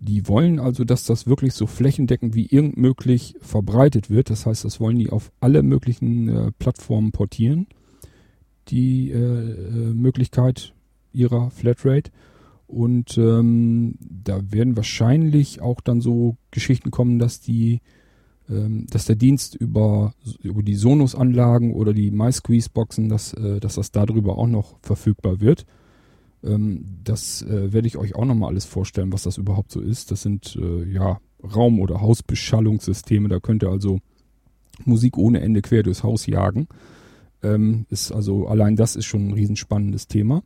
Die wollen also, dass das wirklich so flächendeckend wie irgend möglich verbreitet wird. Das heißt, das wollen die auf alle möglichen äh, Plattformen portieren. Die äh, äh, Möglichkeit ihrer Flatrate. Und ähm, da werden wahrscheinlich auch dann so Geschichten kommen, dass die, ähm, dass der Dienst über, über die Sonos-Anlagen oder die MySqueeze-Boxen, dass, äh, dass das darüber auch noch verfügbar wird. Ähm, das äh, werde ich euch auch nochmal alles vorstellen, was das überhaupt so ist. Das sind äh, ja Raum- oder Hausbeschallungssysteme. Da könnt ihr also Musik ohne Ende quer durchs Haus jagen. Ähm, ist also allein das ist schon ein riesenspannendes Thema.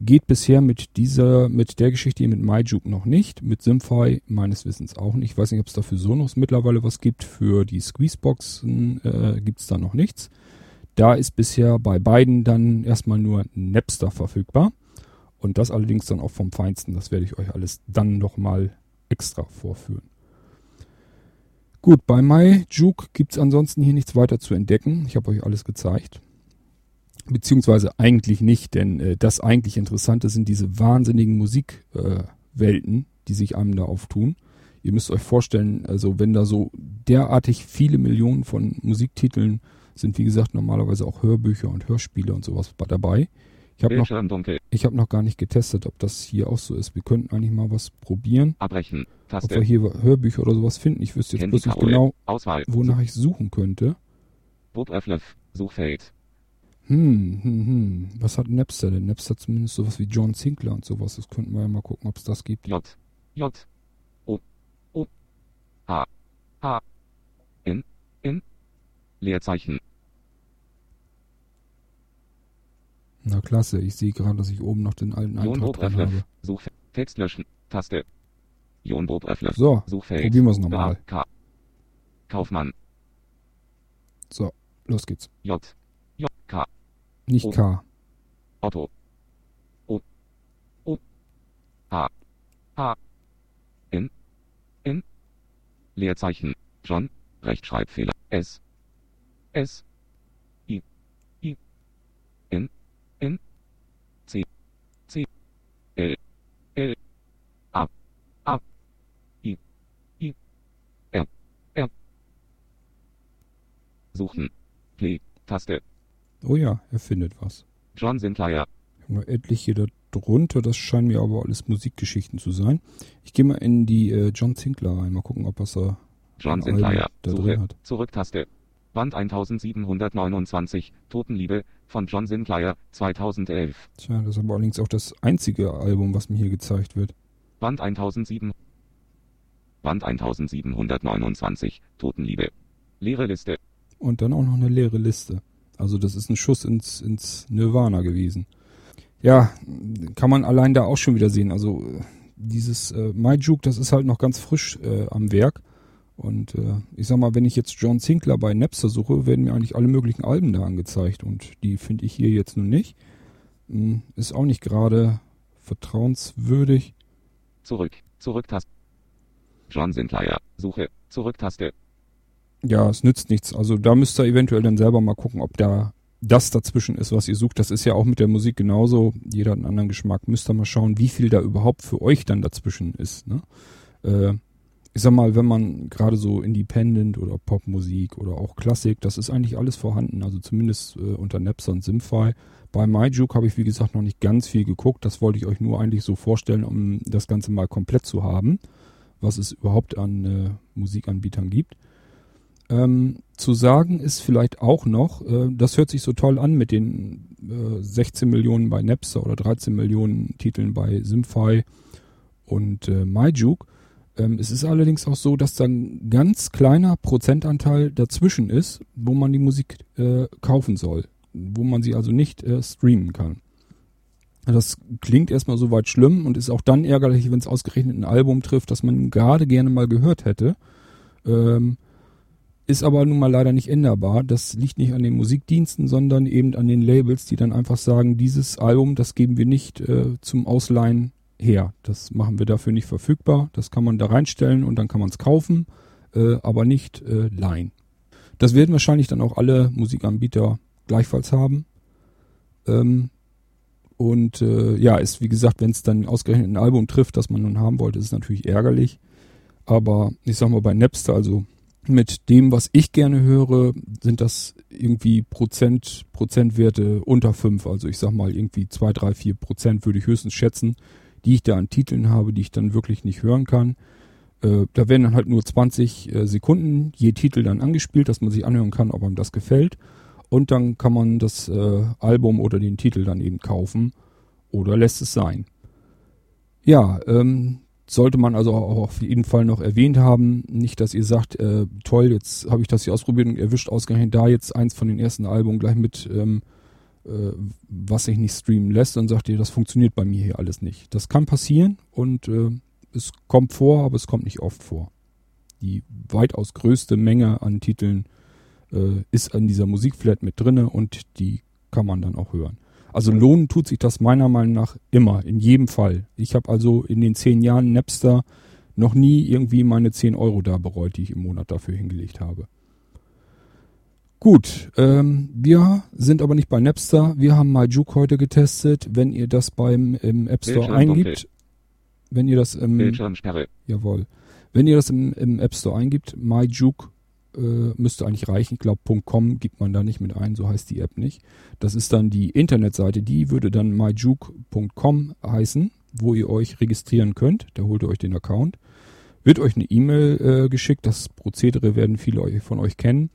Geht bisher mit dieser, mit der Geschichte hier mit MyJuke noch nicht, mit Simfy meines Wissens auch nicht. Ich weiß nicht, ob es da für Sonos mittlerweile was gibt. Für die Squeezeboxen äh, gibt es da noch nichts. Da ist bisher bei beiden dann erstmal nur Napster verfügbar. Und das allerdings dann auch vom Feinsten. Das werde ich euch alles dann nochmal extra vorführen. Gut, bei MyJuke gibt's ansonsten hier nichts weiter zu entdecken. Ich habe euch alles gezeigt. Beziehungsweise eigentlich nicht, denn äh, das eigentlich Interessante sind diese wahnsinnigen Musikwelten, äh, die sich einem da auftun. Ihr müsst euch vorstellen, also wenn da so derartig viele Millionen von Musiktiteln sind, wie gesagt, normalerweise auch Hörbücher und Hörspiele und sowas dabei. Ich habe noch, ich hab noch gar nicht getestet, ob das hier auch so ist. Wir könnten eigentlich mal was probieren. Abbrechen. Taste. Ob wir hier Hörbücher oder sowas finden. Ich wüsste jetzt bloß nicht genau, Auswahl. wonach ich suchen könnte. Bob. Suchfeld. Hm, hm, hm. Was hat Napster denn? Napster hat zumindest sowas wie John Sinclair und sowas. Das könnten wir ja mal gucken, ob es das gibt. J. J. O. O. H. H. N. N. Leerzeichen. Na klasse, ich sehe gerade, dass ich oben noch den alten Eintrag drin habe. Suchfeld. Text löschen. Taste. So, Suchfeld. probieren wir es nochmal. K. Kaufmann. So, los geht's. J. J. K. Nicht O. K. Otto. O. O. H. H. N. N. Leerzeichen. John. Rechtschreibfehler. S. S. I. I. N. N. C. C. L. L. A. A. I. I. R. R. Suchen. Play. Taste. Oh ja, er findet was. John Sinclair. Ich habe noch etliche da drunter, das scheinen mir aber alles Musikgeschichten zu sein. Ich gehe mal in die äh, John Sinclair rein, mal gucken, ob was er John Sinclair. da drin Suche. hat. Zurücktaste. Band 1729. Totenliebe von John Sinclair 2011. Tja, das ist aber allerdings auch das einzige Album, was mir hier gezeigt wird. Band 1007. Band 1729. Totenliebe. Leere Liste. Und dann auch noch eine leere Liste. Also das ist ein Schuss ins, ins Nirvana gewesen. Ja, kann man allein da auch schon wieder sehen. Also äh, dieses äh, MyJuke, das ist halt noch ganz frisch äh, am Werk. Und äh, ich sag mal, wenn ich jetzt John Sinclair bei Napster suche, werden mir eigentlich alle möglichen Alben da angezeigt. Und die finde ich hier jetzt nun nicht. Hm, Ist auch nicht gerade vertrauenswürdig. Zurück. Zurücktaste. John Sinclair. Suche. Zurücktaste. Ja, es nützt nichts. Also da müsst ihr eventuell dann selber mal gucken, ob da das dazwischen ist, was ihr sucht. Das ist ja auch mit der Musik genauso. Jeder hat einen anderen Geschmack. Müsst ihr mal schauen, wie viel da überhaupt für euch dann dazwischen ist. Ne? Äh, ich sag mal, wenn man gerade so Independent oder Popmusik oder auch Klassik, das ist eigentlich alles vorhanden. Also zumindest äh, unter Napster und Simfy. Bei MyJuke habe ich, wie gesagt, noch nicht ganz viel geguckt. Das wollte ich euch nur eigentlich so vorstellen, um das Ganze mal komplett zu haben, was es überhaupt an äh, Musikanbietern gibt. Ähm, zu sagen ist vielleicht auch noch, äh, das hört sich so toll an mit den äh, 16 Millionen bei Napster oder 13 Millionen Titeln bei Simfy und äh, MyJuke. Ähm, es ist allerdings auch so, dass da ein ganz kleiner Prozentanteil dazwischen ist, wo man die Musik äh, kaufen soll, wo man sie also nicht äh, streamen kann. Das klingt erstmal soweit schlimm und ist auch dann ärgerlich, wenn es ausgerechnet ein Album trifft, das man gerade gerne mal gehört hätte. Ähm, ist aber nun mal leider nicht änderbar. Das liegt nicht an den Musikdiensten, sondern eben an den Labels, die dann einfach sagen, dieses Album, das geben wir nicht äh, zum Ausleihen her. Das machen wir dafür nicht verfügbar. Das kann man da reinstellen und dann kann man es kaufen, äh, aber nicht äh, leihen. Das werden wahrscheinlich dann auch alle Musikanbieter gleichfalls haben. Ähm, und äh, ja, ist wie gesagt, wenn es dann ausgerechnet ein Album trifft, das man nun haben wollte, ist es natürlich ärgerlich. Aber ich sag mal bei Napster, also mit dem, was ich gerne höre, sind das irgendwie Prozent, Prozentwerte unter fünf. Also ich sag mal irgendwie zwei, drei, vier Prozent würde ich höchstens schätzen, die ich da an Titeln habe, die ich dann wirklich nicht hören kann. Äh, da werden dann halt nur 20 äh, Sekunden je Titel dann angespielt, dass man sich anhören kann, ob einem das gefällt. Und dann kann man das äh, Album oder den Titel dann eben kaufen oder lässt es sein. Ja, ähm, sollte man also auch auf jeden Fall noch erwähnt haben. Nicht, dass ihr sagt, äh, toll, jetzt habe ich das hier ausprobiert und erwischt ausgerechnet da jetzt eins von den ersten Alben gleich mit, ähm, äh, was sich nicht streamen lässt und sagt ihr, das funktioniert bei mir hier alles nicht. Das kann passieren und äh, es kommt vor, aber es kommt nicht oft vor. Die weitaus größte Menge an Titeln äh, ist an dieser Musikflat mit drinne und die kann man dann auch hören. Also lohnen tut sich das meiner Meinung nach immer, in jedem Fall. Ich habe also in den zehn Jahren Napster noch nie irgendwie meine 10 Euro da bereut, die ich im Monat dafür hingelegt habe. Gut, ähm, wir sind aber nicht bei Napster. Wir haben MyJuke heute getestet. Wenn ihr das beim im App Store eingibt, wenn ihr das im Bildschirmsperre. jawohl, wenn ihr das im, im App Store eingibt, MyJuke äh, müsste eigentlich reichen. Ich glaube .com gibt man da nicht mit ein, so heißt die App nicht. Das ist dann die Internetseite, die würde dann myjuke.com heißen, wo ihr euch registrieren könnt. Da holt ihr euch den Account. Wird euch eine E-Mail äh, geschickt. Das Prozedere werden viele von euch kennen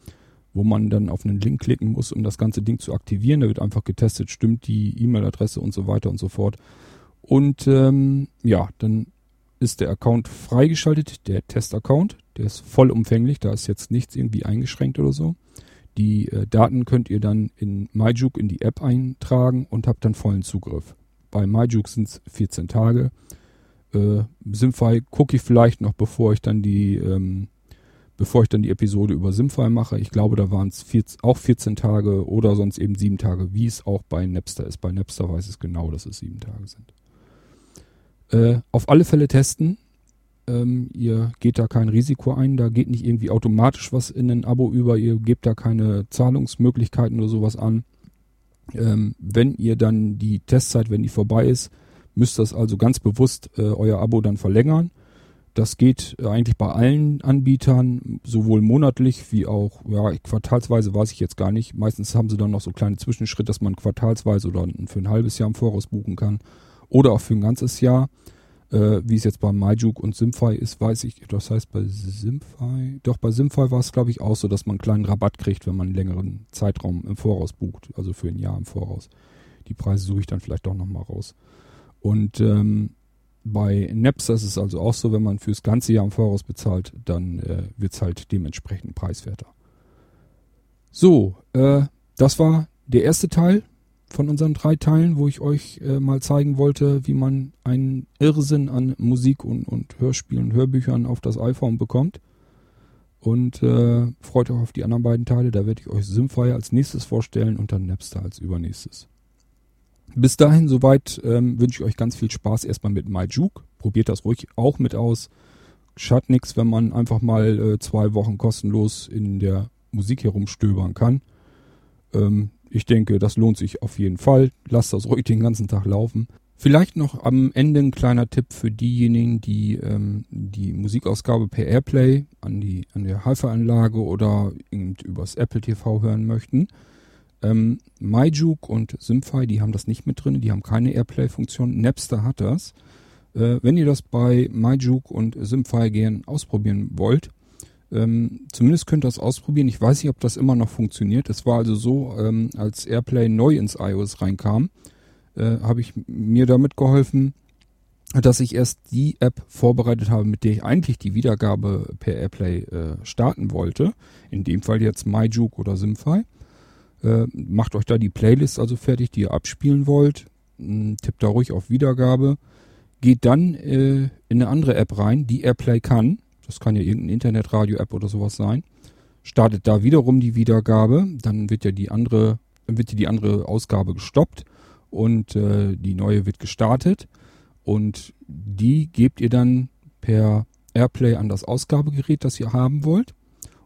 wo man dann auf einen Link klicken muss, um das ganze Ding zu aktivieren. Da wird einfach getestet, stimmt die E-Mail-Adresse und so weiter und so fort. Und ähm, ja, dann ist der Account freigeschaltet, der Test-Account. Der ist vollumfänglich, da ist jetzt nichts irgendwie eingeschränkt oder so. Die äh, Daten könnt ihr dann in MyJuke in die App eintragen und habt dann vollen Zugriff. Bei MyJuke sind es 14 Tage. Äh, Simfy gucke ich vielleicht noch, bevor ich dann die ähm, bevor ich dann die Episode über Simfy mache. Ich glaube, da waren es auch 14 Tage oder sonst eben 7 Tage, wie es auch bei Napster ist. Bei Napster weiß es genau, dass es 7 Tage sind. Äh, auf alle Fälle testen. Ähm, ihr geht da kein Risiko ein, da geht nicht irgendwie automatisch was in ein Abo über, ihr gebt da keine Zahlungsmöglichkeiten oder sowas an. Ähm, wenn ihr dann die Testzeit, wenn die vorbei ist, müsst ihr das also ganz bewusst äh, euer Abo dann verlängern das geht eigentlich bei allen Anbietern, sowohl monatlich wie auch ja, quartalsweise weiß ich jetzt gar nicht. Meistens haben sie dann noch so kleine Zwischenschritte, dass man quartalsweise oder für ein halbes Jahr im Voraus buchen kann. Oder auch für ein ganzes Jahr. Äh, wie es jetzt bei MyJuke und Simfy ist, weiß ich. Das heißt bei Simfy, doch bei Simfy war es glaube ich auch so, dass man einen kleinen Rabatt kriegt, wenn man einen längeren Zeitraum im Voraus bucht. Also für ein Jahr im Voraus. Die Preise suche ich dann vielleicht doch nochmal raus. Und ähm, bei Napster ist es also auch so, wenn man fürs ganze Jahr im Voraus bezahlt, dann äh, wird es halt dementsprechend preiswerter. So, äh, das war der erste Teil von unseren drei Teilen, wo ich euch äh, mal zeigen wollte, wie man einen Irrsinn an Musik und, und Hörspielen, Hörbüchern auf das iPhone bekommt. Und äh, freut euch auf die anderen beiden Teile. Da werde ich euch Simfire als nächstes vorstellen und dann Napster als übernächstes. Bis dahin soweit ähm, wünsche ich euch ganz viel Spaß erstmal mit MyJuke. Probiert das ruhig auch mit aus. Schadet nichts, wenn man einfach mal äh, zwei Wochen kostenlos in der Musik herumstöbern kann. Ähm, ich denke, das lohnt sich auf jeden Fall. Lasst das ruhig den ganzen Tag laufen. Vielleicht noch am Ende ein kleiner Tipp für diejenigen, die ähm, die Musikausgabe per Airplay an die an der Hi-Fi-Anlage oder übers Apple TV hören möchten. Ähm, MyJuke und Simfy, die haben das nicht mit drin, die haben keine Airplay-Funktion. Napster hat das. Äh, wenn ihr das bei MyJuke und Simfy gern ausprobieren wollt, ähm, zumindest könnt ihr das ausprobieren. Ich weiß nicht, ob das immer noch funktioniert. Es war also so, ähm, als Airplay neu ins iOS reinkam, äh, habe ich mir damit geholfen, dass ich erst die App vorbereitet habe, mit der ich eigentlich die Wiedergabe per Airplay äh, starten wollte. In dem Fall jetzt MyJuke oder Simfy. Äh, macht euch da die Playlist also fertig, die ihr abspielen wollt. Hm, tippt da ruhig auf Wiedergabe. Geht dann äh, in eine andere App rein, die Airplay kann. Das kann ja irgendeine Internetradio-App oder sowas sein. Startet da wiederum die Wiedergabe. Dann wird ja die andere, wird die andere Ausgabe gestoppt und äh, die neue wird gestartet. Und die gebt ihr dann per Airplay an das Ausgabegerät, das ihr haben wollt.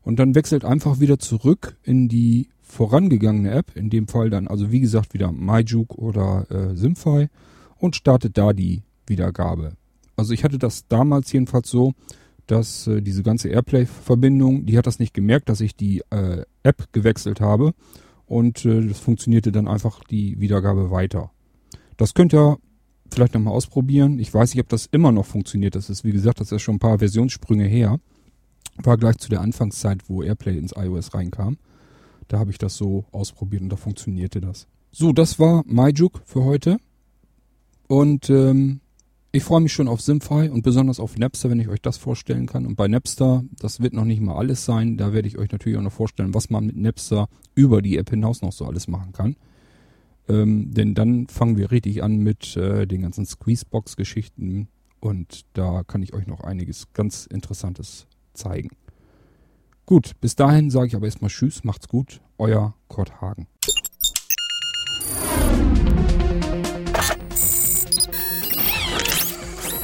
Und dann wechselt einfach wieder zurück in die vorangegangene App, in dem Fall dann also wie gesagt wieder MyJuke oder äh, Simfy und startet da die Wiedergabe. Also ich hatte das damals jedenfalls so, dass äh, diese ganze Airplay-Verbindung, die hat das nicht gemerkt, dass ich die äh, App gewechselt habe und äh, das funktionierte dann einfach die Wiedergabe weiter. Das könnt ihr vielleicht nochmal ausprobieren. Ich weiß nicht, ob das immer noch funktioniert. Das ist, wie gesagt, das ist schon ein paar Versionssprünge her. War gleich zu der Anfangszeit, wo Airplay ins iOS reinkam. Da habe ich das so ausprobiert und da funktionierte das. So, das war MyJuke für heute. Und ähm, ich freue mich schon auf Simfy und besonders auf Napster, wenn ich euch das vorstellen kann. Und bei Napster, das wird noch nicht mal alles sein. Da werde ich euch natürlich auch noch vorstellen, was man mit Napster über die App hinaus noch so alles machen kann. Ähm, denn dann fangen wir richtig an mit äh, den ganzen Squeezebox-Geschichten. Und da kann ich euch noch einiges ganz Interessantes zeigen. Gut, bis dahin sage ich aber erstmal Tschüss, macht's gut, euer Kurt Hagen.